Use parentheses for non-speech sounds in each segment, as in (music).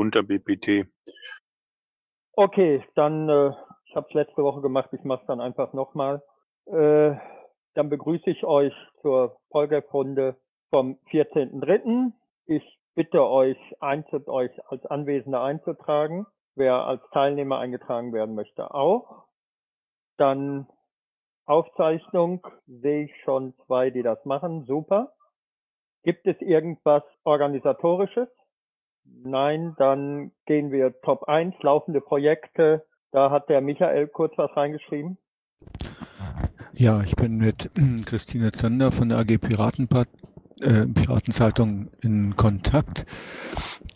runter, BPT. Okay, dann, äh, ich habe es letzte Woche gemacht, ich mache es dann einfach nochmal. Äh, dann begrüße ich euch zur Folgerunde vom 14.03. Ich bitte euch, einzut euch als Anwesender einzutragen. Wer als Teilnehmer eingetragen werden möchte, auch. Dann Aufzeichnung sehe ich schon zwei, die das machen. Super. Gibt es irgendwas Organisatorisches? Nein, dann gehen wir Top 1, laufende Projekte. Da hat der Michael kurz was reingeschrieben. Ja, ich bin mit (clears throat) Christine Zander von der AG Piratenpart äh, Piratenzeitung in Kontakt.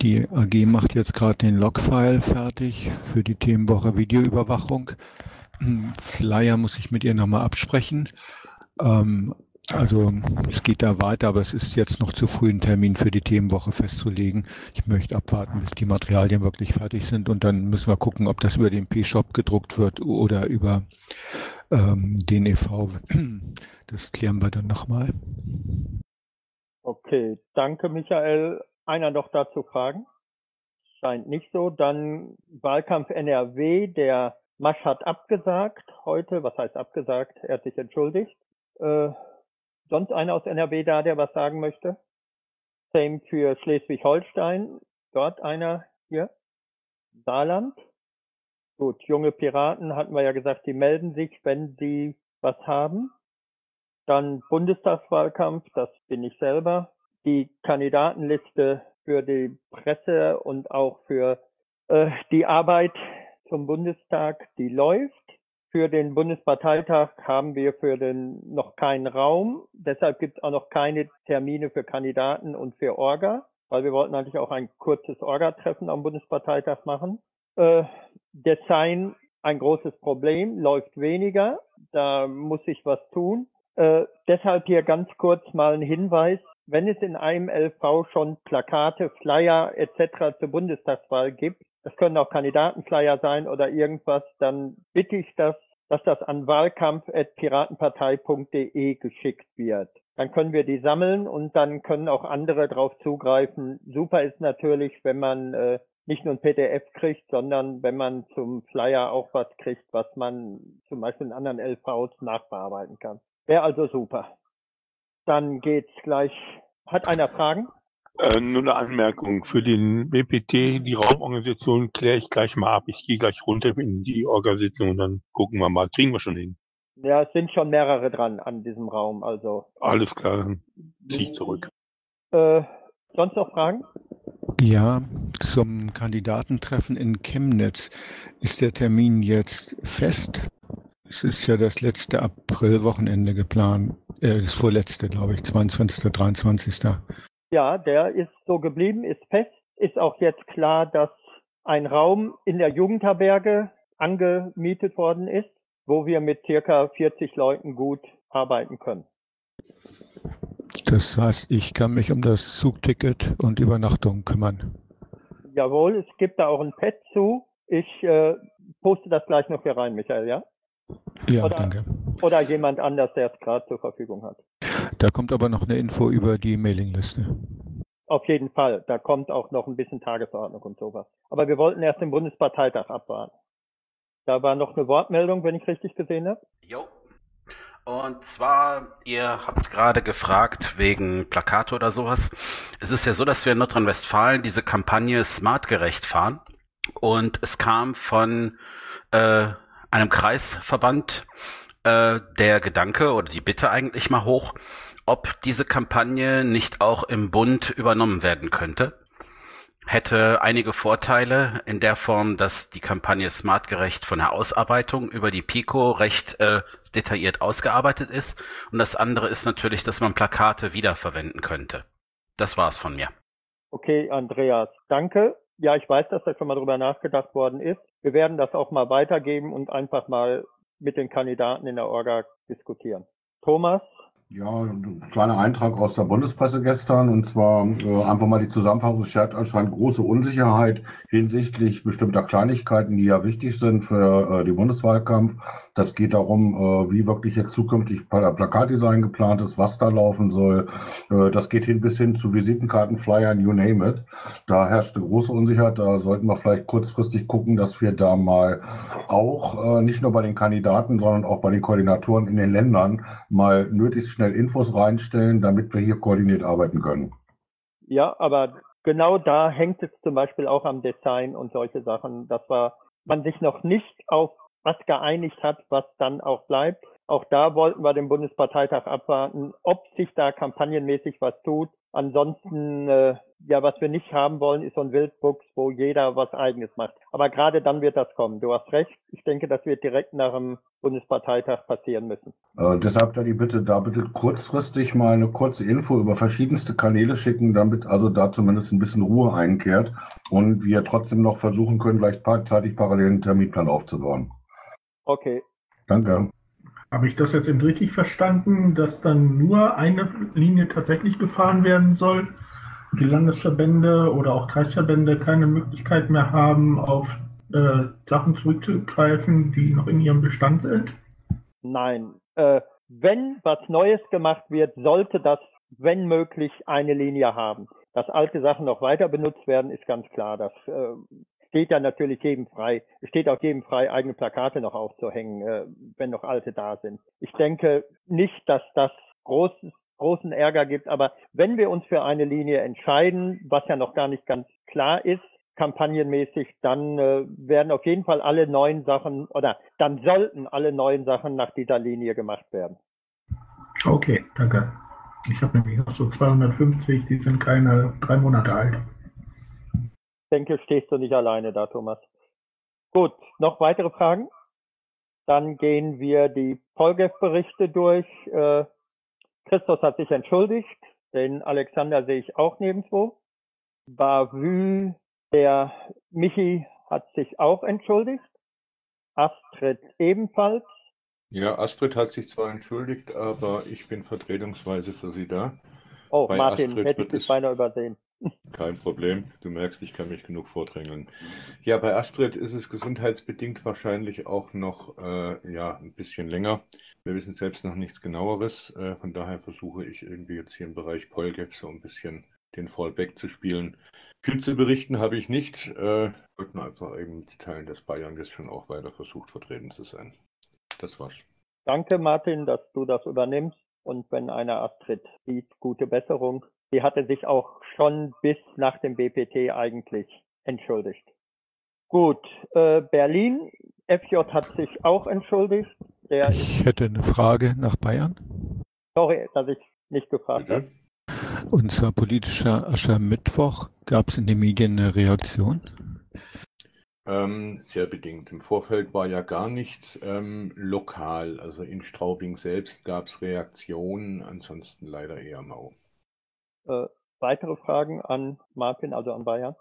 Die AG macht jetzt gerade den Logfile fertig für die Themenwoche Videoüberwachung. (clears throat) Flyer muss ich mit ihr nochmal absprechen. Ähm, also es geht da weiter, aber es ist jetzt noch zu früh, einen Termin für die Themenwoche festzulegen. Ich möchte abwarten, bis die Materialien wirklich fertig sind und dann müssen wir gucken, ob das über den P-Shop gedruckt wird oder über ähm, den e.V. (clears throat) Das klären wir dann nochmal. Okay, danke Michael. Einer noch dazu fragen? Scheint nicht so. Dann Wahlkampf NRW, der Masch hat abgesagt heute. Was heißt abgesagt? Er hat sich entschuldigt. Äh, sonst einer aus NRW da, der was sagen möchte? Same für Schleswig-Holstein. Dort einer hier. Saarland. Gut, junge Piraten hatten wir ja gesagt, die melden sich, wenn sie was haben. Dann Bundestagswahlkampf, das bin ich selber. Die Kandidatenliste für die Presse und auch für äh, die Arbeit zum Bundestag, die läuft. Für den Bundesparteitag haben wir für den noch keinen Raum. Deshalb gibt es auch noch keine Termine für Kandidaten und für Orga, weil wir wollten eigentlich auch ein kurzes Orga-Treffen am Bundesparteitag machen. Äh, Design ein großes Problem, läuft weniger. Da muss sich was tun. Äh, deshalb hier ganz kurz mal ein Hinweis. Wenn es in einem LV schon Plakate, Flyer etc. zur Bundestagswahl gibt, es können auch Kandidatenflyer sein oder irgendwas, dann bitte ich das, dass das an wahlkampf.piratenpartei.de geschickt wird. Dann können wir die sammeln und dann können auch andere darauf zugreifen. Super ist natürlich, wenn man äh, nicht nur ein PDF kriegt, sondern wenn man zum Flyer auch was kriegt, was man zum Beispiel in anderen LVs nachbearbeiten kann. Wäre also super. Dann geht's gleich. Hat einer Fragen? Äh, nur eine Anmerkung. Für den BPT, die Raumorganisation, kläre ich gleich mal ab. Ich gehe gleich runter in die Organisation und dann gucken wir mal. Kriegen wir schon hin. Ja, es sind schon mehrere dran an diesem Raum, also. Alles klar, dann zieh ich zurück. Äh, sonst noch Fragen? Ja, zum Kandidatentreffen in Chemnitz. Ist der Termin jetzt fest? Es ist ja das letzte Aprilwochenende geplant. Äh, das vorletzte, glaube ich, 22., 23. Ja, der ist so geblieben, ist fest. Ist auch jetzt klar, dass ein Raum in der Jugendherberge angemietet worden ist, wo wir mit circa 40 Leuten gut arbeiten können. Das heißt, ich kann mich um das Zugticket und Übernachtung kümmern. Jawohl, es gibt da auch ein Pad zu. Ich äh, poste das gleich noch hier rein, Michael, ja? Ja, oder, danke. Oder jemand anders, der es gerade zur Verfügung hat. Da kommt aber noch eine Info über die Mailingliste. Auf jeden Fall. Da kommt auch noch ein bisschen Tagesordnung und sowas. Aber wir wollten erst den Bundesparteitag abwarten. Da war noch eine Wortmeldung, wenn ich richtig gesehen habe. Jo. Und zwar, ihr habt gerade gefragt wegen Plakate oder sowas. Es ist ja so, dass wir in Nordrhein-Westfalen diese Kampagne Smartgerecht fahren. Und es kam von äh, einem Kreisverband äh, der Gedanke oder die Bitte eigentlich mal hoch, ob diese Kampagne nicht auch im Bund übernommen werden könnte. Hätte einige Vorteile in der Form, dass die Kampagne smartgerecht von der Ausarbeitung über die Pico recht äh, detailliert ausgearbeitet ist. Und das andere ist natürlich, dass man Plakate wiederverwenden könnte. Das war's von mir. Okay, Andreas, danke. Ja, ich weiß, dass da schon mal drüber nachgedacht worden ist. Wir werden das auch mal weitergeben und einfach mal mit den Kandidaten in der Orga diskutieren. Thomas? Ja, ein kleiner Eintrag aus der Bundespresse gestern und zwar äh, einfach mal die Zusammenfassung. Es anscheinend große Unsicherheit hinsichtlich bestimmter Kleinigkeiten, die ja wichtig sind für äh, den Bundeswahlkampf. Das geht darum, äh, wie wirklich jetzt zukünftig Plakatdesign geplant ist, was da laufen soll. Äh, das geht hin bis hin zu Visitenkarten, Flyern, you name it. Da herrscht große Unsicherheit. Da sollten wir vielleicht kurzfristig gucken, dass wir da mal auch äh, nicht nur bei den Kandidaten, sondern auch bei den Koordinatoren in den Ländern mal nötig schnell Infos reinstellen, damit wir hier koordiniert arbeiten können. Ja, aber genau da hängt es zum Beispiel auch am Design und solche Sachen, dass man sich noch nicht auf was geeinigt hat, was dann auch bleibt. Auch da wollten wir den Bundesparteitag abwarten, ob sich da kampagnenmäßig was tut. Ansonsten, äh, ja, was wir nicht haben wollen, ist so ein Wildbuchs, wo jeder was Eigenes macht. Aber gerade dann wird das kommen. Du hast recht. Ich denke, das wird direkt nach dem Bundesparteitag passieren müssen. Äh, deshalb da die Bitte, da bitte kurzfristig mal eine kurze Info über verschiedenste Kanäle schicken, damit also da zumindest ein bisschen Ruhe einkehrt und wir trotzdem noch versuchen können, gleich zeitig parallel einen Terminplan aufzubauen. Okay. Danke. Habe ich das jetzt eben richtig verstanden, dass dann nur eine Linie tatsächlich gefahren werden soll? Die Landesverbände oder auch Kreisverbände keine Möglichkeit mehr haben, auf äh, Sachen zurückzugreifen, die noch in ihrem Bestand sind? Nein. Äh, wenn was Neues gemacht wird, sollte das, wenn möglich, eine Linie haben. Dass alte Sachen noch weiter benutzt werden, ist ganz klar. Das äh, steht ja natürlich jedem frei. Steht auch jedem frei, eigene Plakate noch aufzuhängen, äh, wenn noch alte da sind. Ich denke nicht, dass das großes, großen Ärger gibt, aber wenn wir uns für eine Linie entscheiden, was ja noch gar nicht ganz klar ist, kampagnenmäßig, dann äh, werden auf jeden Fall alle neuen Sachen oder dann sollten alle neuen Sachen nach dieser Linie gemacht werden. Okay, danke. Ich habe nämlich noch so 250, die sind keine drei Monate alt denke, stehst du nicht alleine da, Thomas. Gut, noch weitere Fragen? Dann gehen wir die Polgef-Berichte durch. Äh, Christos hat sich entschuldigt, den Alexander sehe ich auch nirgendwo. Bavü, der Michi hat sich auch entschuldigt. Astrid ebenfalls. Ja, Astrid hat sich zwar entschuldigt, aber ich bin vertretungsweise für sie da. Oh, Bei Martin, Astrid hätte ich das beinahe übersehen. Kein Problem. Du merkst, ich kann mich genug vordrängeln. Ja, bei Astrid ist es gesundheitsbedingt wahrscheinlich auch noch äh, ja, ein bisschen länger. Wir wissen selbst noch nichts genaueres. Äh, von daher versuche ich irgendwie jetzt hier im Bereich Polgef so ein bisschen den Fallback zu spielen. Viel zu berichten habe ich nicht. Äh, wollte nur einfach eben mitteilen, dass Bayern jetzt schon auch weiter versucht, vertreten zu sein. Das war's. Danke, Martin, dass du das übernimmst. Und wenn einer Astrid sieht, gute Besserung. Sie hatte sich auch schon bis nach dem BPT eigentlich entschuldigt. Gut, äh, Berlin, FJ hat sich auch entschuldigt. Der ich hätte eine Frage nach Bayern. Sorry, dass ich nicht gefragt habe. Unser politischer Aschermittwoch, gab es in den Medien eine Reaktion? Ähm, sehr bedingt. Im Vorfeld war ja gar nichts ähm, lokal. Also in Straubing selbst gab es Reaktionen, ansonsten leider eher mau. Äh, weitere Fragen an Martin, also an Bayern?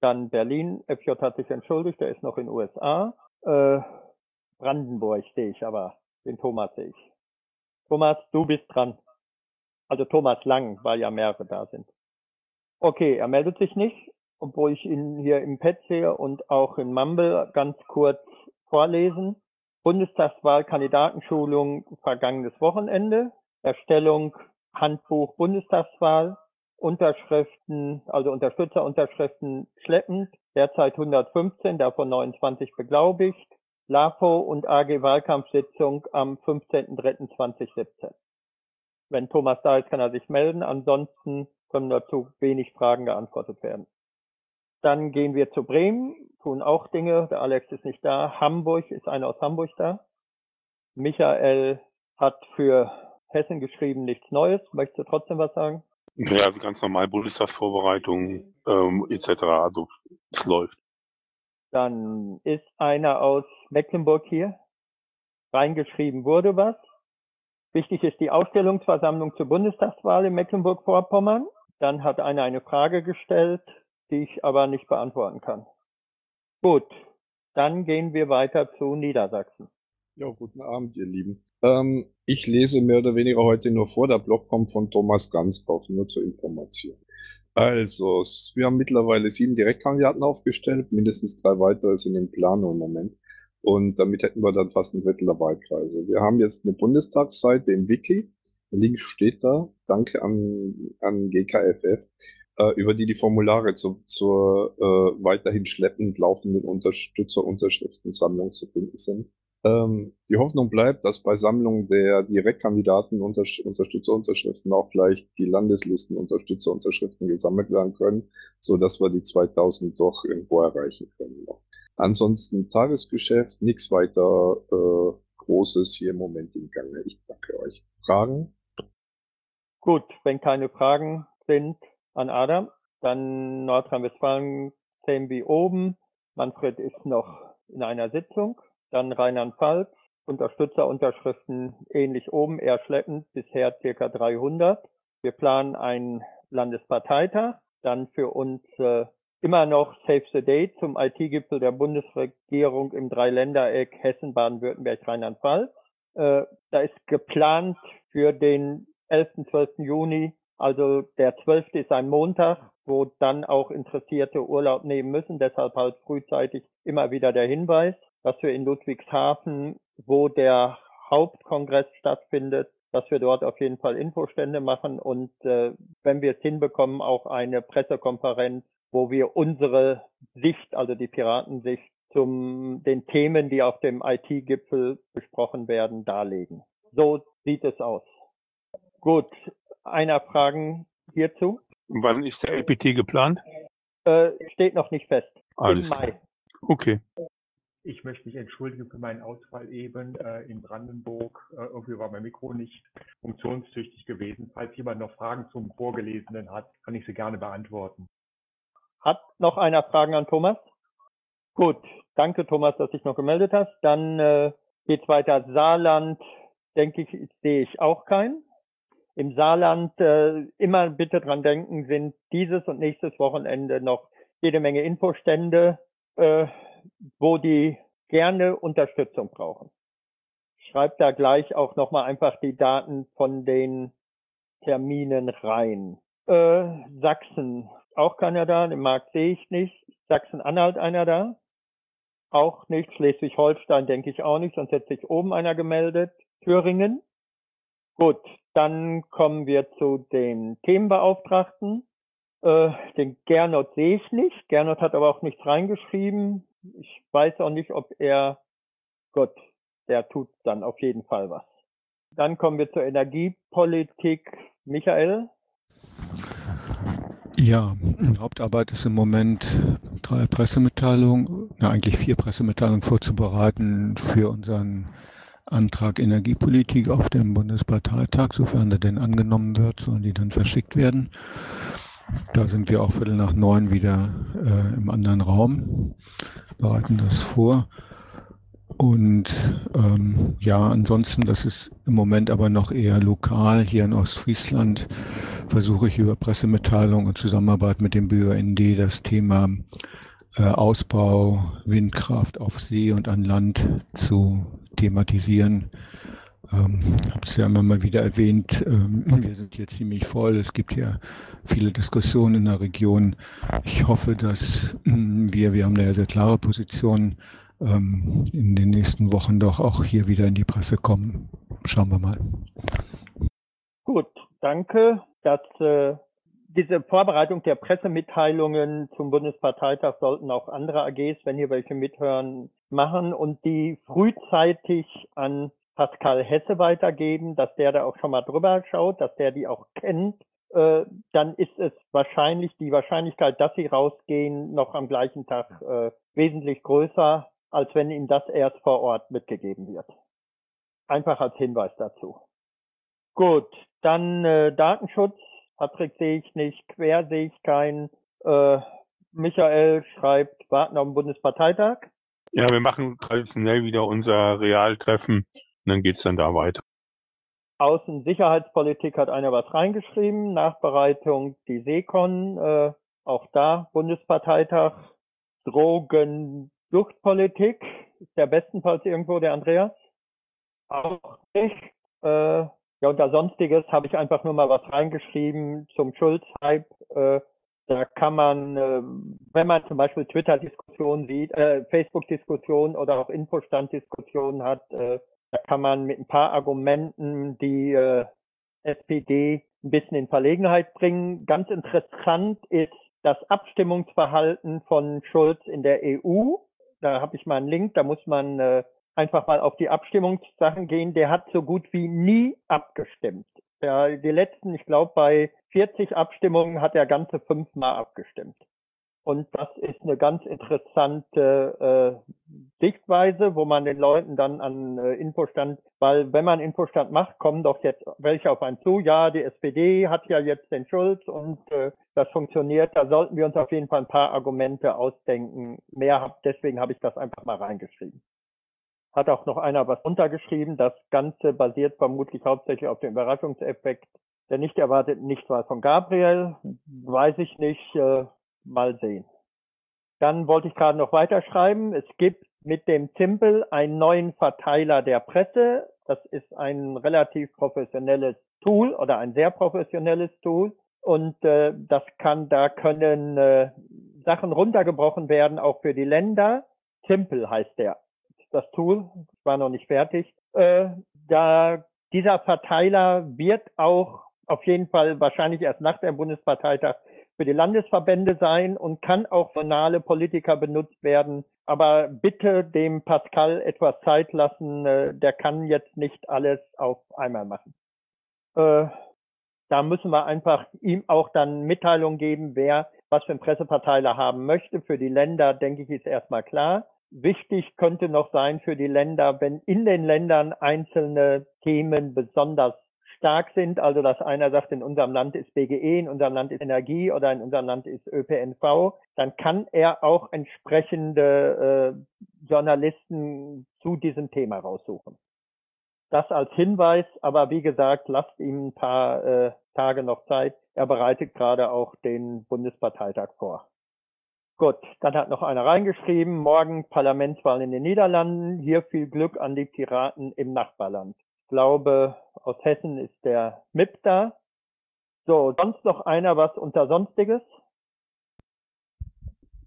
Dann Berlin, FJ hat sich entschuldigt, der ist noch in USA. Äh, Brandenburg sehe ich aber, den Thomas sehe ich. Thomas, du bist dran. Also Thomas Lang, weil ja mehrere da sind. Okay, er meldet sich nicht, obwohl ich ihn hier im Pad sehe und auch in Mumble ganz kurz vorlesen. Bundestagswahl Kandidatenschulung vergangenes Wochenende. Erstellung Handbuch Bundestagswahl, Unterschriften, also Unterstützerunterschriften schleppend, derzeit 115, davon 29 beglaubigt, LAFO und AG Wahlkampfsitzung am 15.03.2017. Wenn Thomas da ist, kann er sich melden, ansonsten können dazu wenig Fragen geantwortet werden. Dann gehen wir zu Bremen, tun auch Dinge, der Alex ist nicht da. Hamburg ist einer aus Hamburg da. Michael hat für Hessen geschrieben, nichts Neues. Möchtest du trotzdem was sagen? Ja, also ganz normal Bundestagsvorbereitung ähm, etc. Also es läuft. Dann ist einer aus Mecklenburg hier. Reingeschrieben wurde was. Wichtig ist die Ausstellungsversammlung zur Bundestagswahl in Mecklenburg-Vorpommern. Dann hat einer eine Frage gestellt, die ich aber nicht beantworten kann. Gut, dann gehen wir weiter zu Niedersachsen. Ja, guten Abend, ihr Lieben. Ähm, ich lese mehr oder weniger heute nur vor, der Blog kommt von Thomas Gansbach, nur zur Information. Also, wir haben mittlerweile sieben Direktkandidaten aufgestellt, mindestens drei weitere sind in Planung im Moment. Und damit hätten wir dann fast ein Drittel der Wahlkreise. Wir haben jetzt eine Bundestagsseite im Wiki. Links steht da, danke an, an GKFF, äh, über die die Formulare zu, zur äh, weiterhin schleppend laufenden Unterstützer-Unterschriftensammlung zu finden sind. Ähm, die Hoffnung bleibt, dass bei Sammlung der Direktkandidaten Unterstützerunterschriften auch gleich die Landeslisten Unterstützerunterschriften gesammelt werden können, so dass wir die 2000 doch irgendwo erreichen können. Ansonsten Tagesgeschäft, nichts weiter äh, Großes hier im Moment im Gange. Ich danke euch. Fragen? Gut, wenn keine Fragen sind an Adam, dann Nordrhein-Westfalen sehen wie oben. Manfred ist noch in einer Sitzung. Dann Rheinland-Pfalz, Unterstützerunterschriften ähnlich oben, eher schleppend, bisher circa 300. Wir planen einen Landesparteitag, dann für uns äh, immer noch Save the Date zum IT-Gipfel der Bundesregierung im Dreiländereck Hessen, Baden-Württemberg, Rheinland-Pfalz. Äh, da ist geplant für den 11. 12. Juni, also der 12. ist ein Montag, wo dann auch Interessierte Urlaub nehmen müssen. Deshalb halt frühzeitig immer wieder der Hinweis dass wir in Ludwigshafen, wo der Hauptkongress stattfindet, dass wir dort auf jeden Fall Infostände machen und äh, wenn wir es hinbekommen, auch eine Pressekonferenz, wo wir unsere Sicht, also die Piratensicht, zum den Themen, die auf dem IT-Gipfel besprochen werden, darlegen. So sieht es aus. Gut, einer Fragen hierzu? Wann ist der LPT geplant? Äh, steht noch nicht fest. Alles Im Mai. Okay. Ich möchte mich entschuldigen für meinen Ausfall eben äh, in Brandenburg. Äh, irgendwie war mein Mikro nicht funktionstüchtig gewesen. Falls jemand noch Fragen zum Vorgelesenen hat, kann ich sie gerne beantworten. Hat noch einer Fragen an Thomas? Gut, danke Thomas, dass dich noch gemeldet hast. Dann äh, geht's weiter. Saarland, denke ich, sehe ich auch keinen. Im Saarland äh, immer bitte dran denken, sind dieses und nächstes Wochenende noch jede Menge Infostände. Äh, wo die gerne Unterstützung brauchen. Schreibt da gleich auch nochmal einfach die Daten von den Terminen rein. Äh, Sachsen, auch keiner da, den Markt sehe ich nicht. Sachsen-Anhalt einer da? Auch nicht. Schleswig-Holstein denke ich auch nicht, sonst hätte sich oben einer gemeldet. Thüringen? Gut, dann kommen wir zu den Themenbeauftragten. Äh, den Gernot sehe ich nicht. Gernot hat aber auch nichts reingeschrieben. Ich weiß auch nicht, ob er, Gott, der tut dann auf jeden Fall was. Dann kommen wir zur Energiepolitik. Michael? Ja, Hauptarbeit ist im Moment drei Pressemitteilungen, ja eigentlich vier Pressemitteilungen vorzubereiten für unseren Antrag Energiepolitik auf dem Bundesparteitag, sofern er denn angenommen wird, sollen die dann verschickt werden. Da sind wir auch Viertel nach neun wieder äh, im anderen Raum, bereiten das vor. Und ähm, ja, ansonsten, das ist im Moment aber noch eher lokal. Hier in Ostfriesland versuche ich über Pressemitteilung und Zusammenarbeit mit dem BUND das Thema äh, Ausbau Windkraft auf See und an Land zu thematisieren. Ähm, habe es ja immer mal wieder erwähnt, ähm, wir sind hier ziemlich voll. Es gibt ja viele Diskussionen in der Region. Ich hoffe, dass ähm, wir, wir haben da ja sehr klare Positionen, ähm, in den nächsten Wochen doch auch hier wieder in die Presse kommen. Schauen wir mal. Gut, danke. Dass, äh, diese Vorbereitung der Pressemitteilungen zum Bundesparteitag sollten auch andere AGs, wenn hier welche mithören, machen und die frühzeitig an Pascal Hesse weitergeben, dass der da auch schon mal drüber schaut, dass der die auch kennt, äh, dann ist es wahrscheinlich die Wahrscheinlichkeit, dass sie rausgehen, noch am gleichen Tag äh, wesentlich größer, als wenn ihm das erst vor Ort mitgegeben wird. Einfach als Hinweis dazu. Gut, dann äh, Datenschutz. Patrick sehe ich nicht, Quer sehe ich keinen. Äh, Michael schreibt, warten auf den Bundesparteitag. Ja, wir machen traditionell wieder unser Realtreffen und dann geht's dann da weiter. Außensicherheitspolitik hat einer was reingeschrieben. Nachbereitung die Seekon, äh, auch da Bundesparteitag. Drogensuchtpolitik ist ja bestenfalls irgendwo der Andreas. Auch nicht. Äh, ja, unter Sonstiges habe ich einfach nur mal was reingeschrieben zum Schulz-Hype. Äh, da kann man, äh, wenn man zum Beispiel Twitter-Diskussionen sieht, äh, Facebook-Diskussionen oder auch Infostand-Diskussionen hat, äh, da kann man mit ein paar Argumenten die äh, SPD ein bisschen in Verlegenheit bringen. Ganz interessant ist das Abstimmungsverhalten von Schulz in der EU. Da habe ich mal einen Link, da muss man äh, einfach mal auf die Abstimmungssachen gehen. Der hat so gut wie nie abgestimmt. Ja, die letzten, ich glaube, bei 40 Abstimmungen hat er ganze fünfmal abgestimmt. Und das ist eine ganz interessante äh, Sichtweise, wo man den Leuten dann an äh, Infostand, weil wenn man Infostand macht, kommen doch jetzt welche auf einen zu. Ja, die SPD hat ja jetzt den Schulz und äh, das funktioniert. Da sollten wir uns auf jeden Fall ein paar Argumente ausdenken. Mehr hab, deswegen habe ich das einfach mal reingeschrieben. Hat auch noch einer was untergeschrieben. Das Ganze basiert vermutlich hauptsächlich auf dem Überraschungseffekt der nicht erwarteten Nichtwahl von Gabriel. Weiß ich nicht. Äh, mal sehen. Dann wollte ich gerade noch weiterschreiben. Es gibt mit dem Zimpel einen neuen Verteiler der Presse. Das ist ein relativ professionelles Tool oder ein sehr professionelles Tool. Und äh, das kann, da können äh, Sachen runtergebrochen werden, auch für die Länder. Zimpel heißt der. Das Tool, war noch nicht fertig. Äh, da dieser Verteiler wird auch auf jeden Fall wahrscheinlich erst nach dem Bundesparteitag für die Landesverbände sein und kann auch für nahe Politiker benutzt werden. Aber bitte dem Pascal etwas Zeit lassen. Äh, der kann jetzt nicht alles auf einmal machen. Äh, da müssen wir einfach ihm auch dann Mitteilung geben, wer was für ein Presseparteiler haben möchte. Für die Länder, denke ich, ist erstmal klar. Wichtig könnte noch sein für die Länder, wenn in den Ländern einzelne Themen besonders stark sind, also dass einer sagt, in unserem Land ist BGE, in unserem Land ist Energie oder in unserem Land ist ÖPNV, dann kann er auch entsprechende äh, Journalisten zu diesem Thema raussuchen. Das als Hinweis, aber wie gesagt, lasst ihm ein paar äh, Tage noch Zeit. Er bereitet gerade auch den Bundesparteitag vor. Gut, dann hat noch einer reingeschrieben, morgen Parlamentswahl in den Niederlanden. Hier viel Glück an die Piraten im Nachbarland glaube, aus Hessen ist der MIP da. So, sonst noch einer was unter Sonstiges?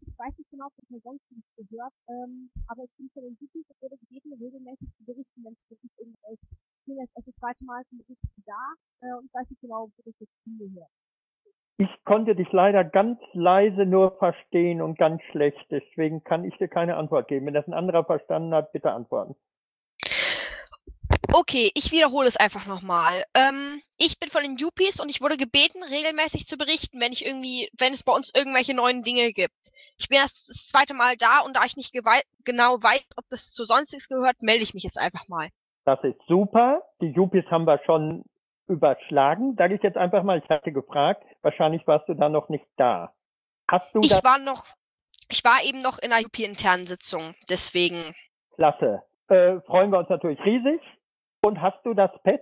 Ich weiß nicht genau, ob das mir Sonstiges gehört, ähm, aber ich bin für den Wiki und wurde gebeten, regelmäßig zu berichten, wenn es wirklich irgendwelche ich bin jetzt das zweite Mal zum Bericht da äh, und weiß nicht genau, wo das jetzt hingehört. Ich konnte dich leider ganz leise nur verstehen und ganz schlecht, deswegen kann ich dir keine Antwort geben. Wenn das ein anderer verstanden hat, bitte antworten. Okay, ich wiederhole es einfach nochmal. Ähm, ich bin von den Yuppies und ich wurde gebeten, regelmäßig zu berichten, wenn ich irgendwie, wenn es bei uns irgendwelche neuen Dinge gibt. Ich bin erst das zweite Mal da und da ich nicht genau weiß, ob das zu sonstiges gehört, melde ich mich jetzt einfach mal. Das ist super. Die Yuppies haben wir schon überschlagen, sage ich jetzt einfach mal. Ich hatte gefragt, wahrscheinlich warst du da noch nicht da. Hast du Ich war noch, ich war eben noch in einer Yuppie-internen Sitzung, deswegen. Klasse. Äh, freuen wir uns natürlich riesig. Und hast du das Pad?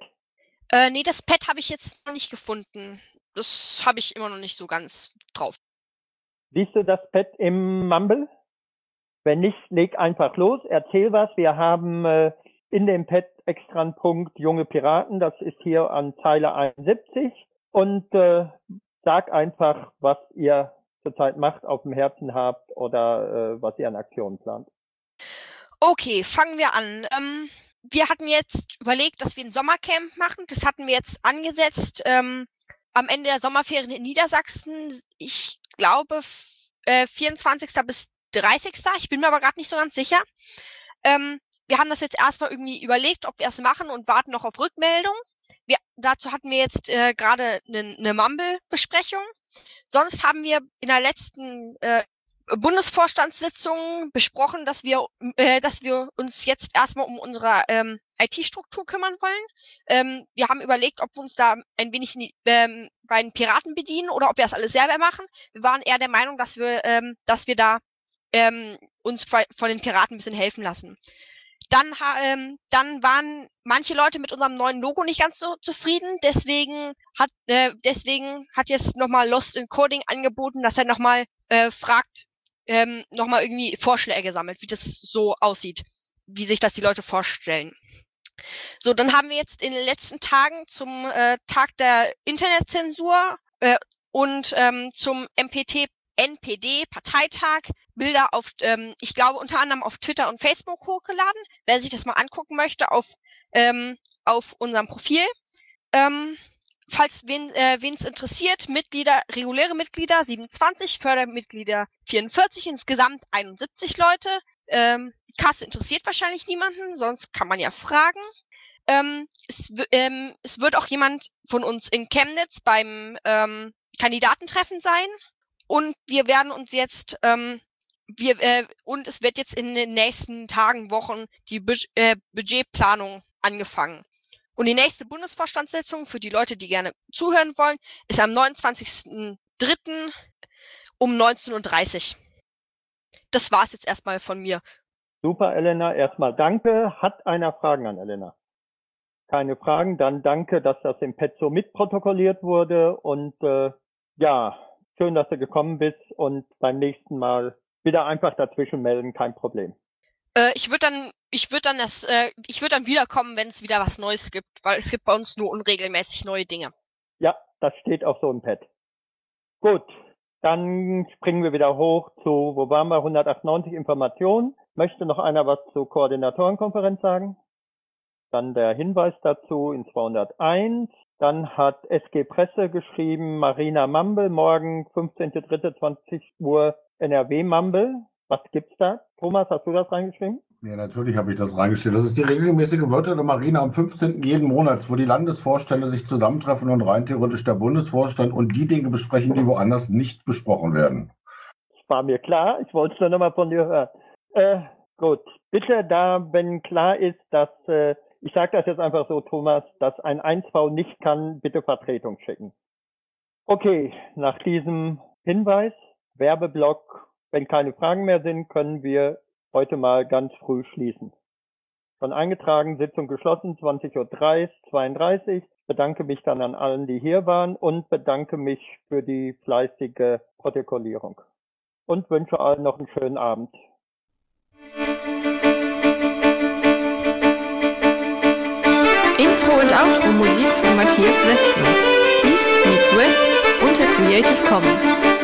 Äh, nee, das Pad habe ich jetzt noch nicht gefunden. Das habe ich immer noch nicht so ganz drauf. Siehst du das Pad im Mumble? Wenn nicht, leg einfach los, erzähl was. Wir haben äh, in dem Pad extra einen Punkt junge Piraten. Das ist hier an Zeile 71. Und äh, sag einfach, was ihr zurzeit macht, auf dem Herzen habt oder äh, was ihr an Aktionen plant. Okay, fangen wir an. Ähm, wir hatten jetzt überlegt, dass wir ein Sommercamp machen. Das hatten wir jetzt angesetzt ähm, am Ende der Sommerferien in Niedersachsen. Ich glaube äh, 24. bis 30. Ich bin mir aber gerade nicht so ganz sicher. Ähm, wir haben das jetzt erstmal irgendwie überlegt, ob wir es machen und warten noch auf Rückmeldung. Wir, dazu hatten wir jetzt äh, gerade eine ne, Mumble-Besprechung. Sonst haben wir in der letzten äh, Bundesvorstandssitzung besprochen, dass wir, äh, dass wir uns jetzt erstmal um unsere ähm, IT-Struktur kümmern wollen. Ähm, wir haben überlegt, ob wir uns da ein wenig ähm, bei den Piraten bedienen oder ob wir das alles selber machen. Wir waren eher der Meinung, dass wir, ähm, dass wir da ähm, uns von den Piraten ein bisschen helfen lassen. Dann, ähm, dann waren manche Leute mit unserem neuen Logo nicht ganz so zufrieden. Deswegen hat, äh, deswegen hat jetzt nochmal Lost in Coding angeboten, dass er nochmal äh, fragt, ähm, nochmal irgendwie Vorschläge gesammelt, wie das so aussieht, wie sich das die Leute vorstellen. So, dann haben wir jetzt in den letzten Tagen zum äh, Tag der Internetzensur äh, und ähm, zum MPT NPD-Parteitag Bilder auf, ähm, ich glaube, unter anderem auf Twitter und Facebook hochgeladen. Wer sich das mal angucken möchte, auf, ähm, auf unserem Profil. Ähm, falls wen äh, es interessiert, Mitglieder, reguläre Mitglieder 27, Fördermitglieder 44, insgesamt 71 Leute. Ähm, Kasse interessiert wahrscheinlich niemanden, sonst kann man ja fragen. Ähm, es, ähm, es wird auch jemand von uns in Chemnitz beim ähm, Kandidatentreffen sein. Und wir werden uns jetzt, ähm, wir, äh, und es wird jetzt in den nächsten Tagen, Wochen die Bud äh, Budgetplanung angefangen. Und die nächste Bundesvorstandssitzung für die Leute, die gerne zuhören wollen, ist am 29.03. um 19.30 Uhr. Das war's jetzt erstmal von mir. Super, Elena. Erstmal danke. Hat einer Fragen an Elena? Keine Fragen. Dann danke, dass das im Pet so mitprotokolliert wurde. Und äh, ja, schön, dass du gekommen bist. Und beim nächsten Mal wieder einfach dazwischen melden. Kein Problem. Äh, ich würde dann, ich würde dann das, äh, ich würde dann wiederkommen, wenn es wieder was Neues gibt, weil es gibt bei uns nur unregelmäßig neue Dinge. Ja, das steht auf so einem Pad. Gut, dann springen wir wieder hoch zu, wo waren wir? 198 Informationen. Möchte noch einer was zur Koordinatorenkonferenz sagen? Dann der Hinweis dazu in 201. Dann hat SG Presse geschrieben, Marina Mambel, morgen 15.03.20 Uhr NRW Mambel. Was gibt's da? Thomas, hast du das reingeschrieben? Ja, natürlich habe ich das reingestellt. Das ist die regelmäßige Wörter der Marine am 15. jeden Monats, wo die Landesvorstände sich zusammentreffen und rein theoretisch der Bundesvorstand und die Dinge besprechen, die woanders nicht besprochen werden. Das war mir klar. Ich wollte es nur nochmal von dir hören. Äh, gut. Bitte da, wenn klar ist, dass, äh, ich sage das jetzt einfach so, Thomas, dass ein 1V nicht kann, bitte Vertretung schicken. Okay, nach diesem Hinweis, Werbeblock wenn keine Fragen mehr sind, können wir heute mal ganz früh schließen. Schon eingetragen, Sitzung geschlossen, 20.30 Uhr, 32. Bedanke mich dann an allen, die hier waren und bedanke mich für die fleißige Protokollierung. Und wünsche allen noch einen schönen Abend. Intro und Outro Musik von Matthias Westner. East meets West unter Creative Commons.